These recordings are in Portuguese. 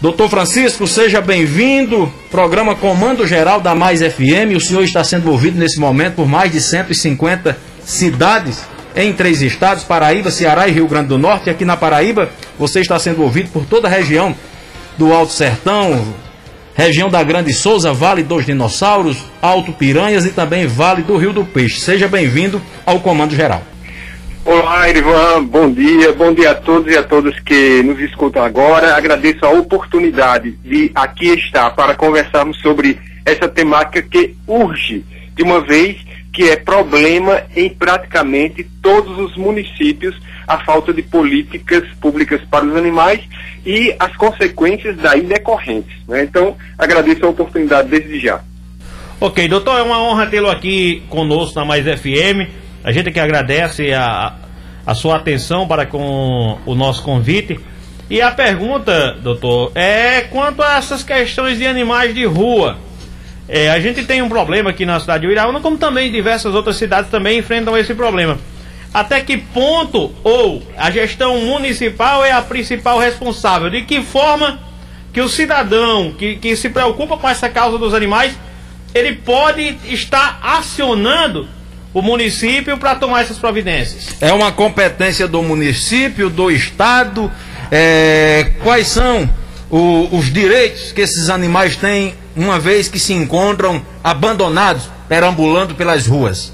Doutor Francisco, seja bem-vindo. Programa Comando Geral da Mais FM. O senhor está sendo ouvido nesse momento por mais de 150 cidades em três estados: Paraíba, Ceará e Rio Grande do Norte. E aqui na Paraíba, você está sendo ouvido por toda a região do Alto Sertão, região da Grande Souza, Vale dos Dinossauros, Alto Piranhas e também Vale do Rio do Peixe. Seja bem-vindo ao Comando Geral. Olá, Ivan, bom dia, bom dia a todos e a todas que nos escutam agora. Agradeço a oportunidade de aqui estar para conversarmos sobre essa temática que urge, de uma vez que é problema em praticamente todos os municípios a falta de políticas públicas para os animais e as consequências daí decorrentes. Né? Então, agradeço a oportunidade desde já. Ok, doutor, é uma honra tê-lo aqui conosco na Mais FM. A gente que agradece a, a sua atenção para com o nosso convite. E a pergunta, doutor, é quanto a essas questões de animais de rua. É, a gente tem um problema aqui na cidade de Uiraúna, como também diversas outras cidades também enfrentam esse problema. Até que ponto ou a gestão municipal é a principal responsável? De que forma que o cidadão que, que se preocupa com essa causa dos animais, ele pode estar acionando o município para tomar essas providências? É uma competência do município, do estado? É, quais são o, os direitos que esses animais têm uma vez que se encontram abandonados, perambulando pelas ruas?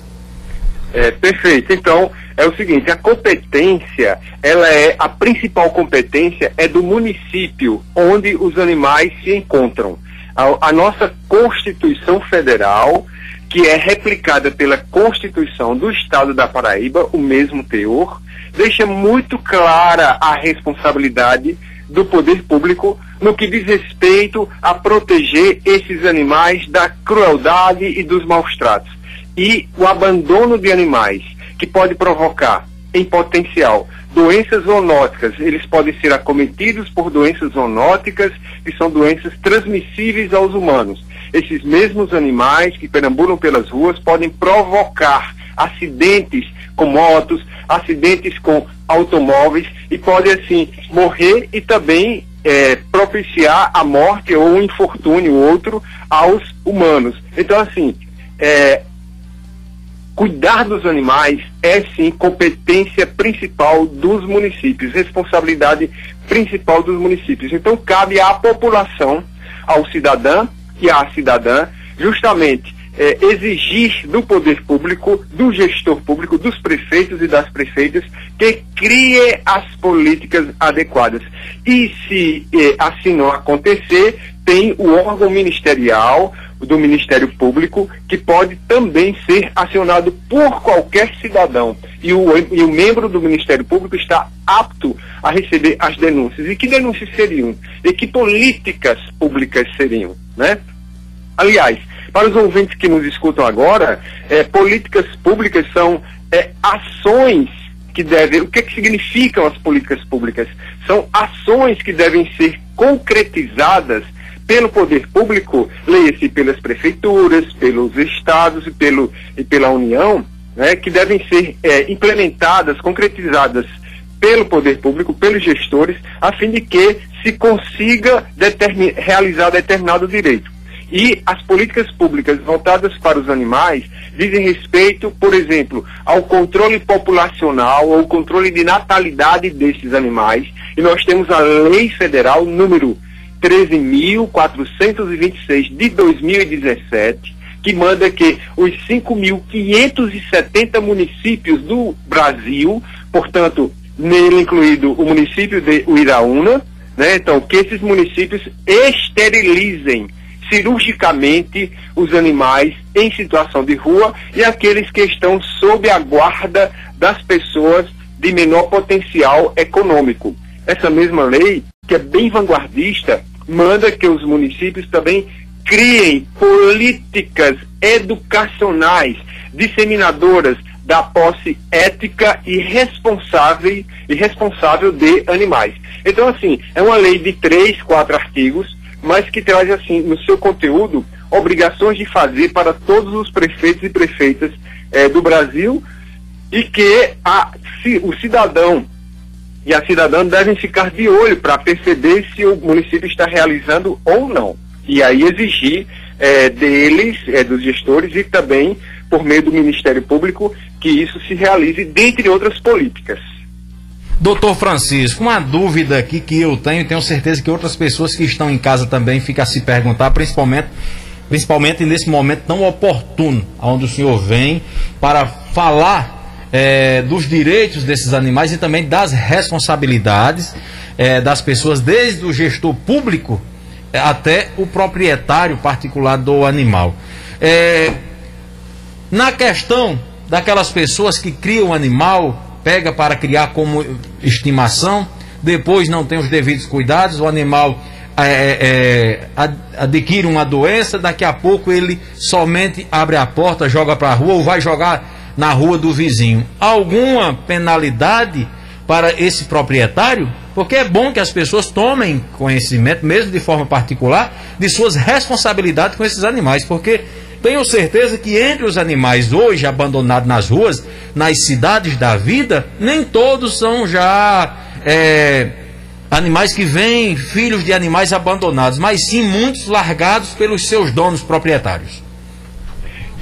É, perfeito. Então, é o seguinte, a competência, ela é, a principal competência é do município onde os animais se encontram. A, a nossa Constituição Federal, que é replicada pela Constituição do Estado da Paraíba, o mesmo teor, deixa muito clara a responsabilidade do poder público no que diz respeito a proteger esses animais da crueldade e dos maus tratos. E o abandono de animais, que pode provocar, em potencial, doenças zoonóticas. Eles podem ser acometidos por doenças zoonóticas, que são doenças transmissíveis aos humanos esses mesmos animais que perambulam pelas ruas podem provocar acidentes com motos, acidentes com automóveis e podem assim morrer e também é, propiciar a morte ou um infortúnio outro aos humanos. Então assim, é, cuidar dos animais é sim competência principal dos municípios, responsabilidade principal dos municípios. Então cabe à população, ao cidadão que a cidadã, justamente é, exigir do poder público, do gestor público, dos prefeitos e das prefeitas, que crie as políticas adequadas. E se é, assim não acontecer, tem o órgão ministerial, do Ministério Público, que pode também ser acionado por qualquer cidadão. E o, e o membro do Ministério Público está apto a receber as denúncias. E que denúncias seriam? E que políticas públicas seriam? Né? Aliás, para os ouvintes que nos escutam agora, é, políticas públicas são é, ações que devem. O que, é que significam as políticas públicas? São ações que devem ser concretizadas pelo poder público, leia-se pelas prefeituras, pelos estados e, pelo, e pela União, né, que devem ser é, implementadas, concretizadas pelo poder público, pelos gestores, a fim de que se consiga realizar determinado direito. E as políticas públicas voltadas para os animais dizem respeito, por exemplo, ao controle populacional, ao controle de natalidade desses animais. E nós temos a Lei Federal número 13.426 de 2017, que manda que os 5.570 municípios do Brasil, portanto, nele incluído o município de Uiraúna, né, então, que esses municípios esterilizem cirurgicamente os animais em situação de rua e aqueles que estão sob a guarda das pessoas de menor potencial econômico. Essa mesma lei, que é bem vanguardista, manda que os municípios também criem políticas educacionais disseminadoras da posse ética e responsável e responsável de animais. Então, assim, é uma lei de três, quatro artigos mas que traz, assim, no seu conteúdo, obrigações de fazer para todos os prefeitos e prefeitas eh, do Brasil e que a, se, o cidadão e a cidadã devem ficar de olho para perceber se o município está realizando ou não. E aí exigir é, deles, é, dos gestores e também por meio do Ministério Público que isso se realize, dentre outras políticas. Doutor Francisco, uma dúvida aqui que eu tenho, tenho certeza que outras pessoas que estão em casa também ficam a se perguntar, principalmente, principalmente nesse momento tão oportuno, onde o senhor vem para falar é, dos direitos desses animais e também das responsabilidades é, das pessoas, desde o gestor público é, até o proprietário particular do animal. É, na questão daquelas pessoas que criam animal, pega para criar como estimação, depois não tem os devidos cuidados, o animal é, é, é adquire uma doença, daqui a pouco ele somente abre a porta, joga para a rua ou vai jogar na rua do vizinho. Alguma penalidade para esse proprietário? Porque é bom que as pessoas tomem conhecimento, mesmo de forma particular, de suas responsabilidades com esses animais, porque tenho certeza que entre os animais hoje abandonados nas ruas, nas cidades da vida, nem todos são já é, animais que vêm filhos de animais abandonados, mas sim muitos largados pelos seus donos proprietários.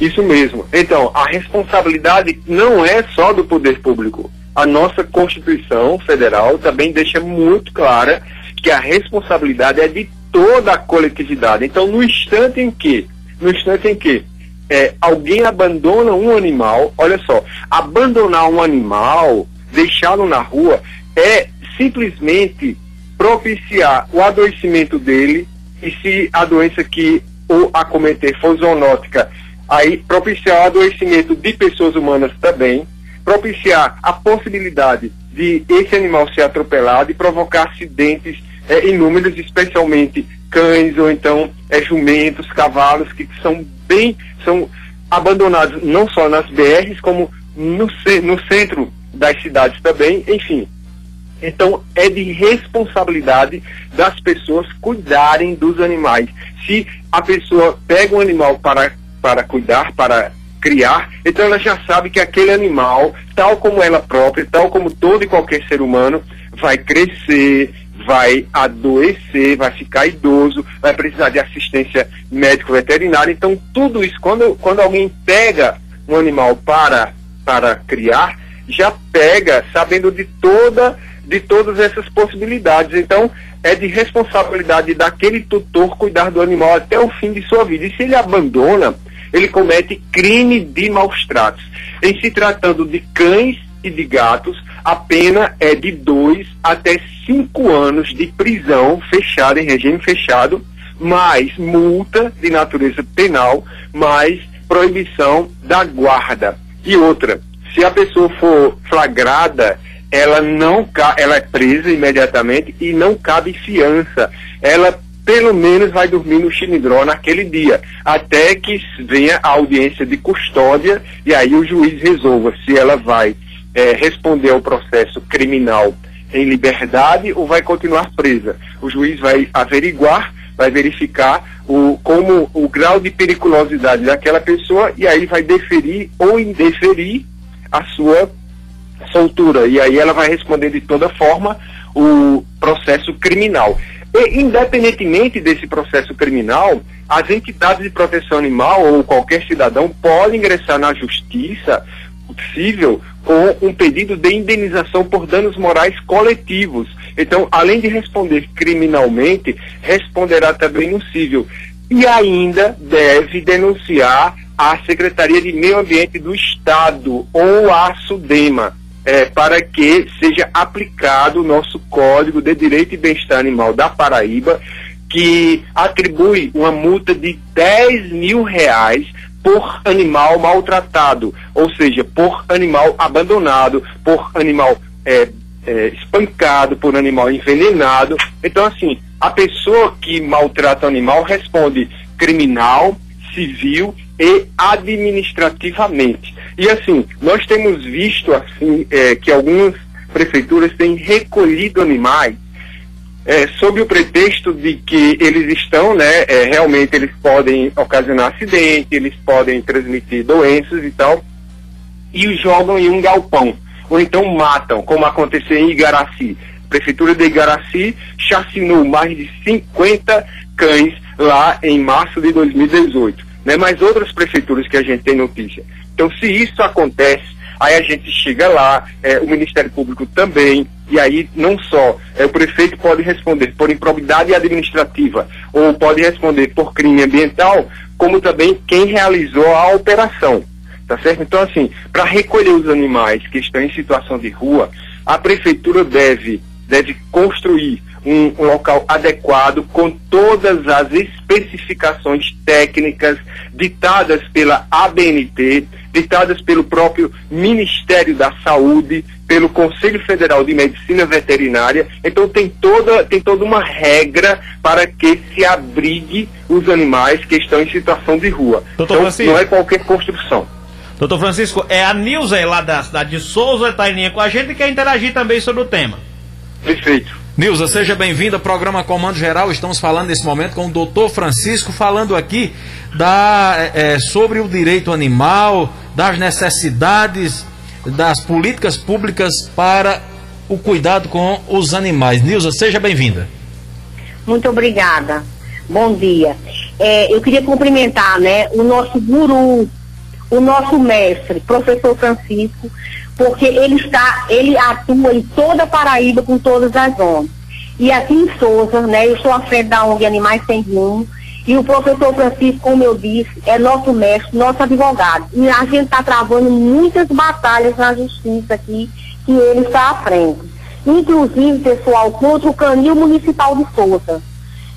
Isso mesmo. Então, a responsabilidade não é só do poder público. A nossa Constituição Federal também deixa muito clara que a responsabilidade é de toda a coletividade. Então, no instante em que, no instante em que é, alguém abandona um animal, olha só, abandonar um animal, deixá-lo na rua, é simplesmente propiciar o adoecimento dele e se a doença que o acometer for zoonótica aí propiciar o adoecimento de pessoas humanas também, propiciar a possibilidade de esse animal ser atropelado e provocar acidentes é, inúmeros, especialmente cães ou então é, jumentos, cavalos, que são bem, são abandonados não só nas BRs, como no, no centro das cidades também, enfim. Então, é de responsabilidade das pessoas cuidarem dos animais. Se a pessoa pega um animal para para cuidar, para criar, então ela já sabe que aquele animal, tal como ela própria, tal como todo e qualquer ser humano, vai crescer, vai adoecer, vai ficar idoso, vai precisar de assistência médico-veterinária. Então, tudo isso, quando, quando alguém pega um animal para, para criar, já pega sabendo de toda de todas essas possibilidades. Então, é de responsabilidade daquele tutor cuidar do animal até o fim de sua vida. E se ele abandona, ele comete crime de maus tratos. Em se tratando de cães e de gatos, a pena é de dois até cinco anos de prisão fechada, em regime fechado, mais multa de natureza penal, mais proibição da guarda. E outra, se a pessoa for flagrada, ela não ela é presa imediatamente e não cabe fiança. Ela pelo menos vai dormir no Chinidró naquele dia, até que venha a audiência de custódia e aí o juiz resolva se ela vai é, responder ao processo criminal em liberdade ou vai continuar presa. O juiz vai averiguar, vai verificar o, como o grau de periculosidade daquela pessoa e aí vai deferir ou indeferir a sua soltura. E aí ela vai responder de toda forma o processo criminal. E, independentemente desse processo criminal, as entidades de proteção animal ou qualquer cidadão pode ingressar na justiça possível com um pedido de indenização por danos morais coletivos. Então, além de responder criminalmente, responderá também no civil. E ainda deve denunciar à Secretaria de Meio Ambiente do Estado ou à SUDEMA é, para que seja aplicado o nosso Código de Direito e Bem-Estar Animal da Paraíba, que atribui uma multa de 10 mil reais por animal maltratado, ou seja, por animal abandonado, por animal é, é, espancado, por animal envenenado. Então, assim, a pessoa que maltrata o animal responde criminal, civil e administrativamente. E assim, nós temos visto assim é, que algumas prefeituras têm recolhido animais é, sob o pretexto de que eles estão, né, é, realmente eles podem ocasionar acidente, eles podem transmitir doenças e tal, e os jogam em um galpão. ou então matam, como aconteceu em Igaraci. A Prefeitura de Igaraci chacinou mais de 50 cães lá em março de 2018. Né? Mas outras prefeituras que a gente tem notícia. Então, se isso acontece, aí a gente chega lá, é, o Ministério Público também, e aí não só é, o prefeito pode responder por improbidade administrativa ou pode responder por crime ambiental, como também quem realizou a operação. Tá certo? Então, assim, para recolher os animais que estão em situação de rua, a prefeitura deve, deve construir um, local adequado com todas as especificações técnicas ditadas pela ABNT, ditadas pelo próprio Ministério da Saúde, pelo Conselho Federal de Medicina Veterinária. Então tem toda, tem toda uma regra para que se abrigue os animais que estão em situação de rua. Doutor então, Francisco. não é qualquer construção. Doutor Francisco, é a Nilza lá da cidade de Souza, está em com a gente e quer interagir também sobre o tema. Perfeito. Nilza, seja bem-vinda ao programa Comando Geral. Estamos falando nesse momento com o doutor Francisco, falando aqui da, é, sobre o direito animal, das necessidades das políticas públicas para o cuidado com os animais. Nilza, seja bem-vinda. Muito obrigada. Bom dia. É, eu queria cumprimentar né, o nosso guru, o nosso mestre, professor Francisco, porque ele está, ele atua em toda a Paraíba com todas as ONGs. E aqui em Souza, né, eu sou à frente da ONG Animais Sem Rumo, e o professor Francisco, como eu disse, é nosso mestre, nosso advogado. E a gente está travando muitas batalhas na justiça aqui, que ele está à frente. Inclusive, pessoal, contra o canil municipal de Souza,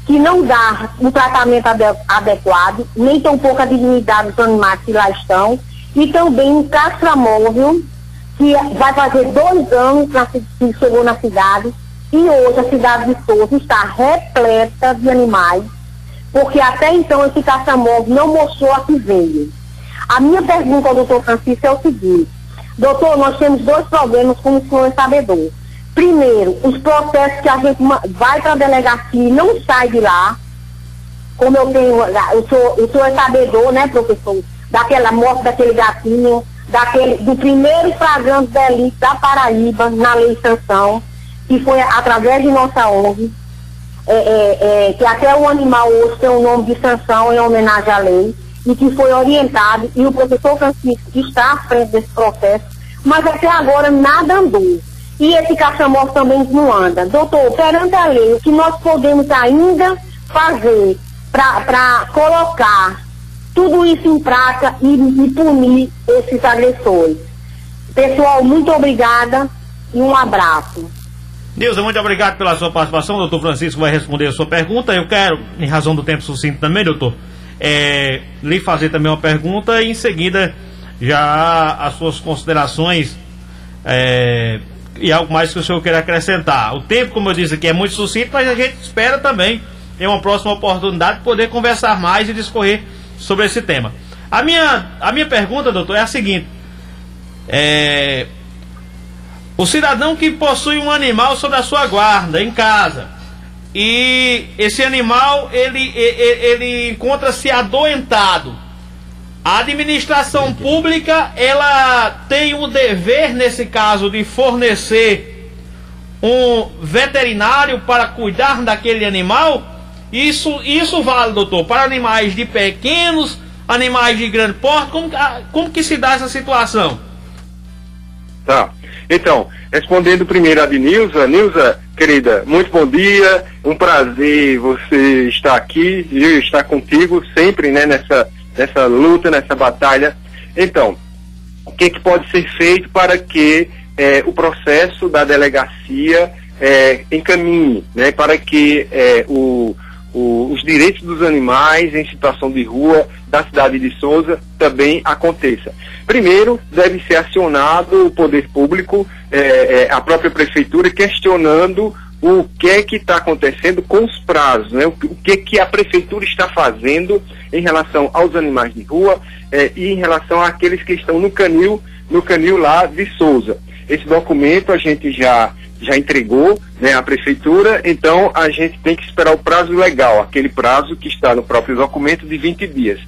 que não dá um tratamento adequado, nem tampouco a dignidade dos animais que lá estão, e também um castramóvel, que vai fazer dois anos que chegou na cidade, e hoje a cidade de Souza está repleta de animais, porque até então esse castramóvel não mostrou a que veio. A minha pergunta ao doutor Francisco é o seguinte, doutor, nós temos dois problemas como o senhor é sabedor. Primeiro, os processos que a gente vai para a delegacia e não sai de lá, como eu tenho, eu sou, eu sou sabedor, né, professor, daquela morte daquele gatinho, daquele, do primeiro flagrante delito da Paraíba na lei sanção, que foi através de nossa ONG, é, é, é, que até o animal hoje tem o nome de sanção em homenagem à lei, e que foi orientado, e o professor Francisco está à frente desse processo, mas até agora nada andou. E esse caixa-morto também não anda. Doutor, perante a lei, o que nós podemos ainda fazer para colocar tudo isso em prática e, e punir esses agressores? Pessoal, muito obrigada e um abraço. Nilza, muito obrigado pela sua participação. O doutor Francisco vai responder a sua pergunta. Eu quero, em razão do tempo sucinto também, doutor, é, lhe fazer também uma pergunta e em seguida já as suas considerações é, e algo mais que o senhor queira acrescentar. O tempo, como eu disse aqui, é muito sucinto, mas a gente espera também em uma próxima oportunidade poder conversar mais e discorrer sobre esse tema. A minha, a minha pergunta, doutor, é a seguinte: é, o cidadão que possui um animal sob a sua guarda em casa e esse animal ele, ele, ele encontra-se adoentado a administração pública, ela tem o dever, nesse caso, de fornecer um veterinário para cuidar daquele animal. Isso, isso vale, doutor, para animais de pequenos, animais de grande porte. Como, como que se dá essa situação? Tá. Então, respondendo primeiro a de Nilza. Nilza, querida, muito bom dia. Um prazer você estar aqui e estar contigo sempre, né, nessa nessa luta, nessa batalha. Então, o que, que pode ser feito para que é, o processo da delegacia é, encaminhe, né, para que é, o, o, os direitos dos animais em situação de rua da cidade de Souza também aconteça. Primeiro, deve ser acionado o poder público, é, é, a própria prefeitura, questionando o que é que está acontecendo com os prazos, né? o, que, que a prefeitura está fazendo em relação aos animais de rua eh, e em relação àqueles que estão no canil, no canil lá de Souza. Esse documento a gente já já entregou né, à prefeitura, então a gente tem que esperar o prazo legal, aquele prazo que está no próprio documento de 20 dias.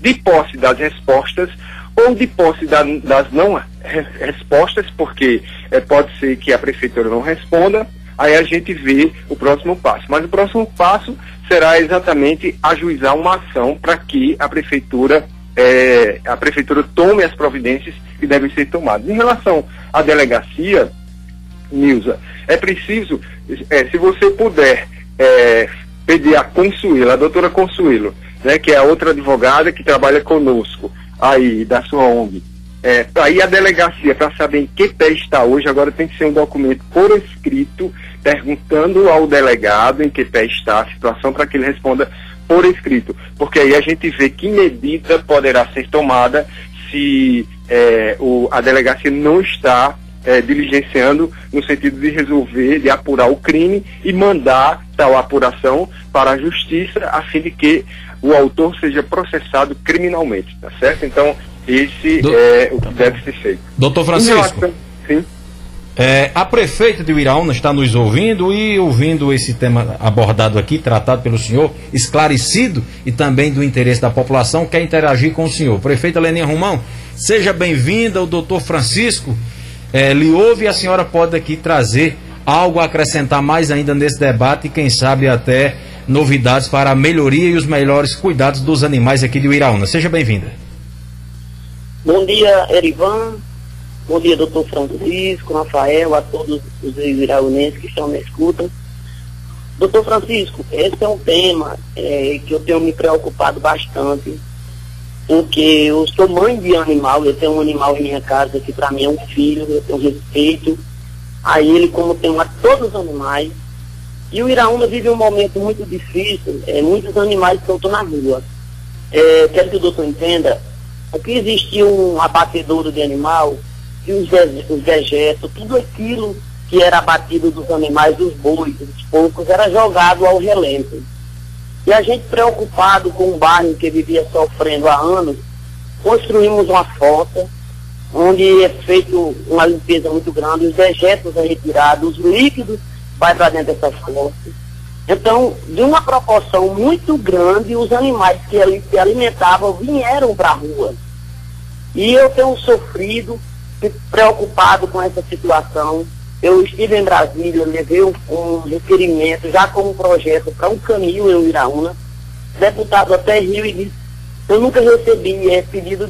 De posse das respostas ou de posse da, das não re respostas, porque é, pode ser que a prefeitura não responda, aí a gente vê o próximo passo. Mas o próximo passo será exatamente ajuizar uma ação para que a prefeitura é, a prefeitura tome as providências que devem ser tomadas. Em relação à delegacia, Nilza, é preciso, é, se você puder é, pedir a Consuelo, a doutora Consuelo, né, que é a outra advogada que trabalha conosco aí da sua ONG, é, aí a delegacia, para saber em que pé está hoje, agora tem que ser um documento por escrito, perguntando ao delegado em que pé está a situação, para que ele responda por escrito. Porque aí a gente vê que medida poderá ser tomada se é, o, a delegacia não está é, diligenciando no sentido de resolver, de apurar o crime e mandar tal apuração para a justiça, a fim de que o autor seja processado criminalmente, tá certo? Então, esse Do... é o que deve ser feito. Doutor Francisco. Relação... Sim. É, a prefeita de Uiraúna está nos ouvindo e ouvindo esse tema abordado aqui, tratado pelo senhor, esclarecido e também do interesse da população, quer interagir com o senhor. Prefeita Leninha Romão, seja bem-vinda, o doutor Francisco é, lhe ouve e a senhora pode aqui trazer algo a acrescentar mais ainda nesse debate e quem sabe até novidades para a melhoria e os melhores cuidados dos animais aqui de Uiraúna. Seja bem-vinda. Bom dia, Erivan. Bom dia, doutor Francisco, Rafael, a todos os iraunenses que estão na escuta. Doutor Francisco, esse é um tema é, que eu tenho me preocupado bastante, porque eu sou mãe de animal, eu tenho um animal em minha casa que para mim é um filho, eu tenho respeito a ele como tenho a todos os animais. E o Iraúna vive um momento muito difícil, é, muitos animais estão na rua. É, quero que o doutor entenda, Aqui existia um abatedouro de animal, e os, os dejetos, tudo aquilo que era abatido dos animais, dos bois, dos poucos, era jogado ao relento. E a gente preocupado com o bairro que vivia sofrendo há anos, construímos uma fossa, onde é feito uma limpeza muito grande, os dejetos é retirados, os líquidos vai para dentro dessa fossa. Então, de uma proporção muito grande, os animais que ali se alimentavam vieram para a rua. E eu tenho sofrido, preocupado com essa situação. Eu estive em Brasília, levei um, um requerimento já com um projeto para um caminho em Iraúna. Deputado até Rio e disse, eu nunca recebi é, pedido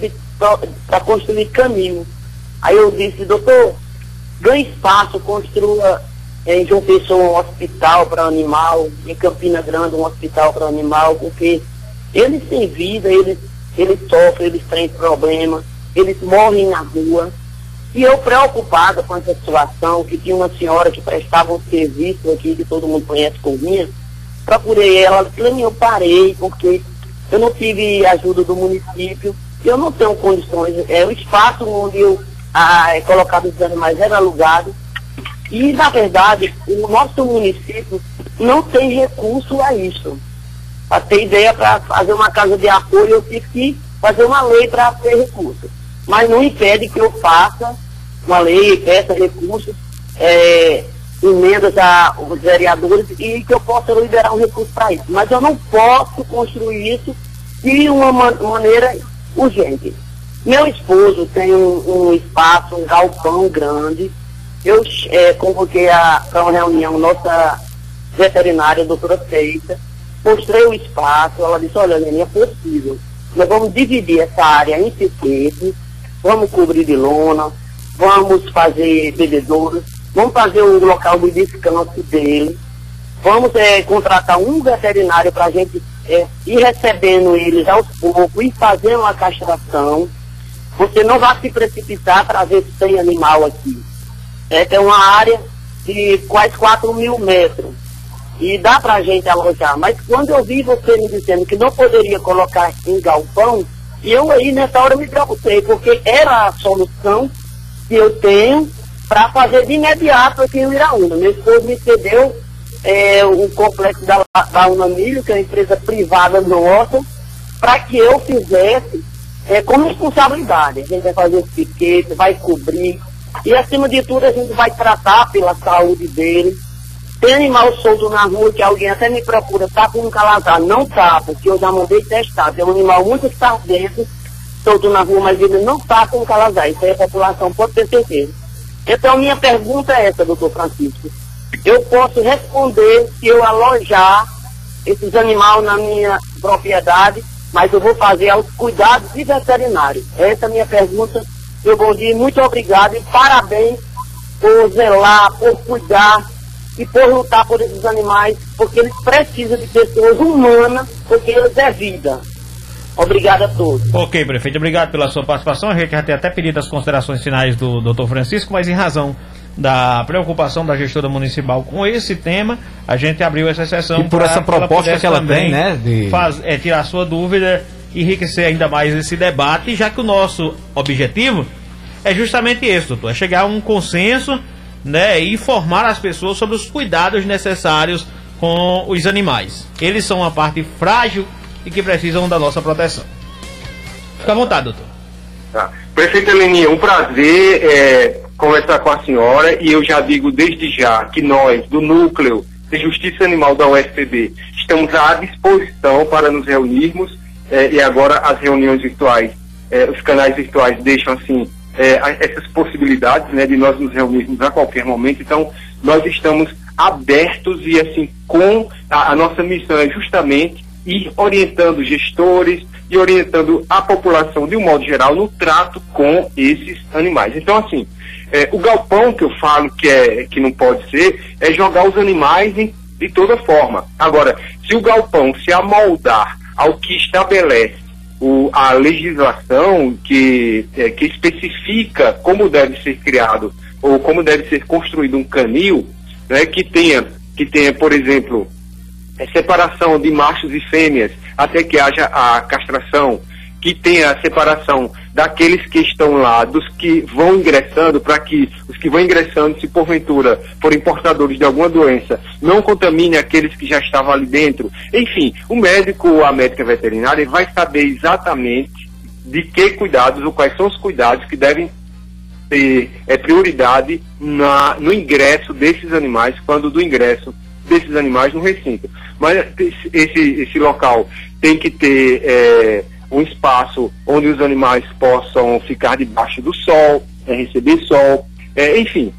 para construir caminho. Aí eu disse, doutor, ganhe espaço, construa em João Pessoa um hospital para animal, em Campina Grande um hospital para animal, porque eles têm vida, eles, eles sofrem, eles têm problemas eles morrem na rua. E eu preocupada com essa situação, que tinha uma senhora que prestava um serviço aqui, que todo mundo conhece Corrinha, procurei ela, eu parei, porque eu não tive ajuda do município, eu não tenho condições, é o espaço onde eu ah, é colocado os animais era alugado, e na verdade o nosso município não tem recurso a isso. Para ter ideia, para fazer uma casa de apoio, eu tive que fazer uma lei para ter recurso. Mas não impede que eu faça uma lei, peça recursos, é, emendas aos vereadores e que eu possa liberar um recurso para isso. Mas eu não posso construir isso de uma man maneira urgente. Meu esposo tem um, um espaço, um galpão grande. Eu é, convoquei para uma reunião nossa veterinária, doutora Feita, mostrei o espaço, ela disse, olha, Lene, é possível. Nós vamos dividir essa área em pequenos, vamos cobrir de lona, vamos fazer bebedouros, vamos fazer o local de descanso dele, vamos é, contratar um veterinário para a gente é, ir recebendo eles aos poucos e fazer uma castração. Você não vai se precipitar para ver se tem animal aqui. É, tem uma área de quase 4 mil metros. E dá para a gente alojar. Mas quando eu vi você me dizendo que não poderia colocar em galpão, eu aí nessa hora me preocupei, porque era a solução que eu tenho para fazer de imediato aqui em Iraúna. Meu esposo me cedeu é, o complexo da, da Unamilho, que é uma empresa privada nossa, para que eu fizesse é, com responsabilidade. A gente vai fazer esse piquete, vai cobrir, e acima de tudo a gente vai tratar pela saúde dele. Tem animal solto na rua que alguém até me procura, tá com um calazar. Não tá, porque eu já mandei testar. Tem um animal muito sardento, solto na rua, mas ele não está com calazar. Isso aí a população pode ter certeza. Então, minha pergunta é essa, doutor Francisco. Eu posso responder se eu alojar esses animais na minha propriedade, mas eu vou fazer aos cuidados de veterinário. Essa é a minha pergunta. Meu bom dia, muito obrigado e parabéns por zelar, por cuidar e por lutar por esses animais, porque eles precisam de pessoas humanas, porque eles é vida. Obrigado a todos. Ok, prefeito, obrigado pela sua participação. A gente já tem até pedido as considerações finais do doutor Francisco, mas em razão da preocupação da gestora municipal com esse tema, a gente abriu essa sessão. E por essa proposta ela que ela tem, né? De... Faz, é, tirar sua dúvida, enriquecer ainda mais esse debate, já que o nosso objetivo é justamente esse, doutor, é chegar a um consenso né, e informar as pessoas sobre os cuidados necessários com os animais. Eles são uma parte frágil e que precisam da nossa proteção. Fica à vontade, doutor. Tá. Prefeito Eleni, um prazer é, conversar com a senhora e eu já digo desde já que nós, do Núcleo de Justiça Animal da USPB, estamos à disposição para nos reunirmos é, e agora as reuniões virtuais, é, os canais virtuais deixam assim é, essas possibilidades né, de nós nos reunirmos a qualquer momento. Então, nós estamos abertos e assim com a, a nossa missão é justamente ir orientando gestores e orientando a população de um modo geral no trato com esses animais. Então, assim, é, o galpão que eu falo que, é, que não pode ser é jogar os animais em, de toda forma. Agora, se o galpão se amoldar ao que estabelece o, a legislação que, é, que especifica como deve ser criado ou como deve ser construído um canil, né, que tenha, que tenha, por exemplo, separação de machos e fêmeas até que haja a castração, que tenha a separação daqueles que estão lá, dos que vão ingressando, para que os que vão ingressando, se porventura forem portadores de alguma doença, não contamine aqueles que já estavam ali dentro. Enfim, o médico ou a médica veterinária vai saber exatamente de que cuidados ou quais são os cuidados que devem ter é, prioridade na, no ingresso desses animais, quando do ingresso desses animais no recinto. Mas esse, esse local tem que ter é, um espaço onde os animais possam ficar debaixo do sol, é, receber sol, é, enfim,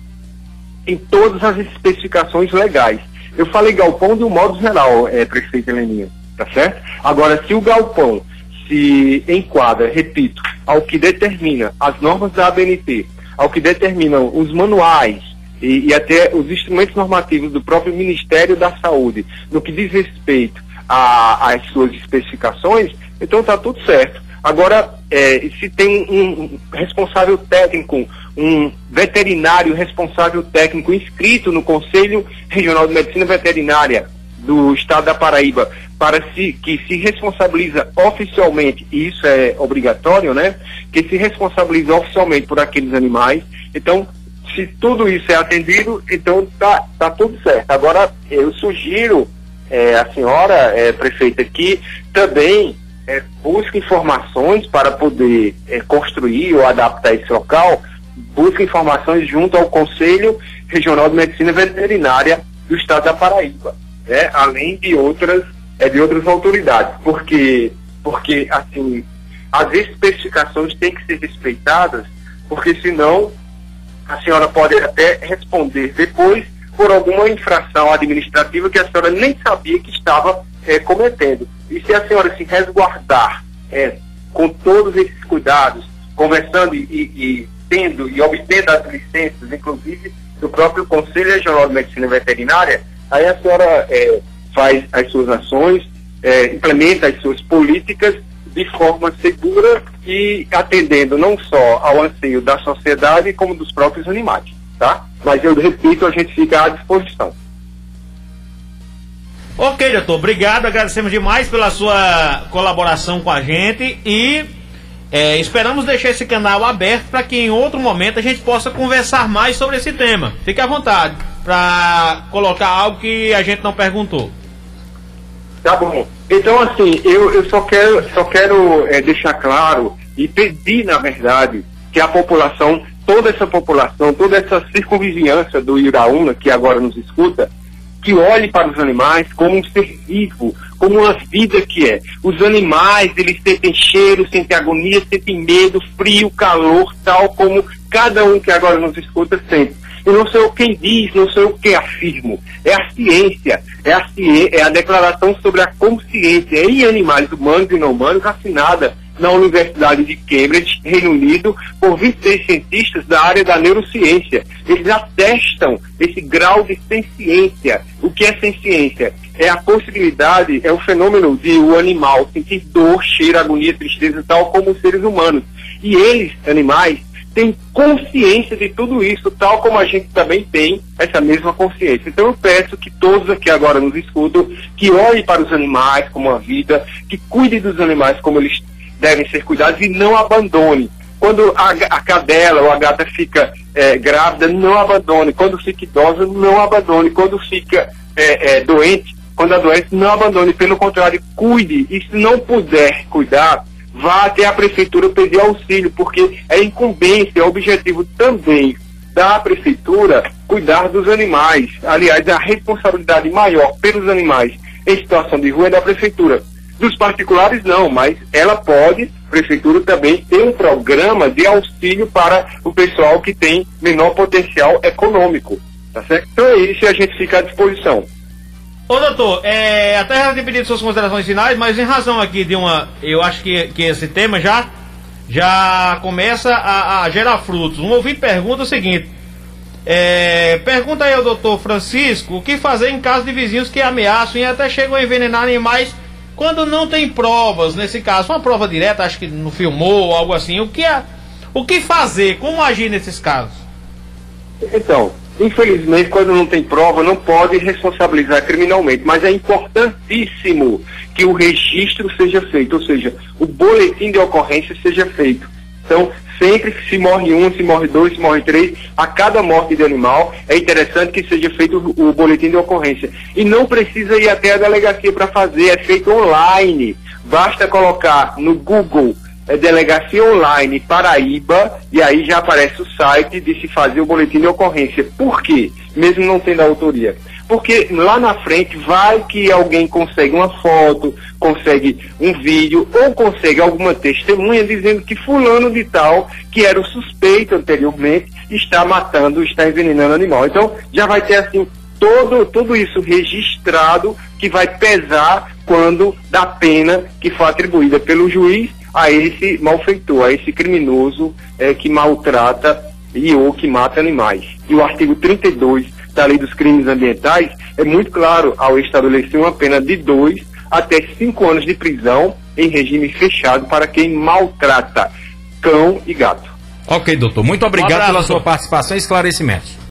em todas as especificações legais. Eu falei galpão de um modo geral, é, prefeito Heleninha, tá certo? Agora, se o galpão se enquadra, repito, ao que determina as normas da ABNT, ao que determinam os manuais e, e até os instrumentos normativos do próprio Ministério da Saúde, no que diz respeito às suas especificações, então está tudo certo. Agora, é, se tem um responsável técnico, um veterinário responsável técnico inscrito no Conselho Regional de Medicina Veterinária do Estado da Paraíba, para que se responsabiliza oficialmente, e isso é obrigatório, né? Que se responsabiliza oficialmente por aqueles animais. Então, se tudo isso é atendido, então tá, tá tudo certo. Agora, eu sugiro é, a senhora, é, prefeita, que também é, busque informações para poder é, construir ou adaptar esse local, busque informações junto ao Conselho Regional de Medicina Veterinária do Estado da Paraíba, né? além de outras, é, de outras autoridades, porque, porque assim, as especificações têm que ser respeitadas, porque senão a senhora pode até responder depois por alguma infração administrativa que a senhora nem sabia que estava é, cometendo. E se a senhora se resguardar é, com todos esses cuidados, conversando e, e, tendo e obtendo as licenças, inclusive do próprio Conselho Regional de Medicina Veterinária, aí a senhora é, faz as suas ações, implementa as suas políticas de forma segura e atendendo não só ao anseio da sociedade, como dos próprios animais, tá? Mas eu repito, a gente fica à disposição. Ok, doutor, obrigado, agradecemos demais pela sua colaboração com a gente e é, esperamos deixar esse canal aberto para que em outro momento a gente possa conversar mais sobre esse tema. Fique à vontade para colocar algo que a gente não perguntou. Tá bom. Então, assim, eu, eu só quero, só quero é, deixar claro e pedir, na verdade, que a população, toda essa população, toda essa circunvizinhança do Iraúna, que agora nos escuta, que olhe para os animais como um ser vivo, como uma vida que é. Os animais, eles sentem cheiro, sentem agonia, sentem medo, frio, calor, tal como cada um que agora nos escuta sente. E não sou eu quem diz, não sou eu quem afirmo. É a ciência, é a, ciência, é a declaração sobre a consciência em animais humanos e não humanos assinada na Universidade de Cambridge, Reino Unido, por 26 cientistas da área da neurociência. Eles atestam esse grau de ciência. O que é ciência? É a possibilidade, é o fenômeno de o animal sentir dor, cheiro, agonia, tristeza, tal como os seres humanos. E eles, animais, têm consciência de tudo isso, tal como a gente também tem essa mesma consciência. Então eu peço que todos aqui agora nos escutam, que olhem para os animais como a vida, que cuidem dos animais como eles devem ser cuidados e não abandone. Quando a, a cadela ou a gata fica é, grávida, não abandone. Quando fica idosa, não abandone. Quando fica é, é, doente, quando adoece, não abandone. Pelo contrário, cuide. E se não puder cuidar, vá até a prefeitura pedir auxílio, porque é incumbência, é objetivo também da prefeitura cuidar dos animais. Aliás, a responsabilidade maior pelos animais em situação de rua é da prefeitura. Dos particulares não, mas ela pode, a prefeitura também, ter um programa de auxílio para o pessoal que tem menor potencial econômico. Tá certo? Então é isso e a gente fica à disposição. Ô doutor, é, até já tinha pedido suas considerações finais, mas em razão aqui de uma. Eu acho que, que esse tema já, já começa a, a gerar frutos. Um ouvinte pergunta o seguinte. É, pergunta aí ao doutor Francisco o que fazer em caso de vizinhos que ameaçam e até chegam a envenenar animais quando não tem provas, nesse caso, uma prova direta, acho que não filmou ou algo assim, o que, é, o que fazer? Como agir nesses casos? Então, infelizmente, quando não tem prova, não pode responsabilizar criminalmente, mas é importantíssimo que o registro seja feito, ou seja, o boletim de ocorrência seja feito. Então, sempre que se morre um, se morre dois, se morre três, a cada morte de animal, é interessante que seja feito o, boletim de ocorrência. E não precisa ir até a delegacia para fazer, é feito online. Basta colocar no Google é, Delegacia Online Paraíba e aí já aparece o site de se fazer o boletim de ocorrência. Por quê? Mesmo não tendo autoria. Porque lá na frente vai que alguém consegue uma foto, consegue um vídeo ou consegue alguma testemunha dizendo que fulano de tal, que era o suspeito anteriormente, está matando, está envenenando animal. Então já vai ter assim todo, tudo isso registrado que vai pesar quando da pena que foi atribuída pelo juiz a esse malfeitor, a esse criminoso é, que maltrata e ou que mata animais. E o artigo 32 da Lei dos Crimes Ambientais é muito claro ao estabelecer uma pena de dois até cinco anos de prisão em regime fechado para quem maltrata cão e gato. Ok, doutor. Muito obrigado um pela sua participação e esclarecimentos.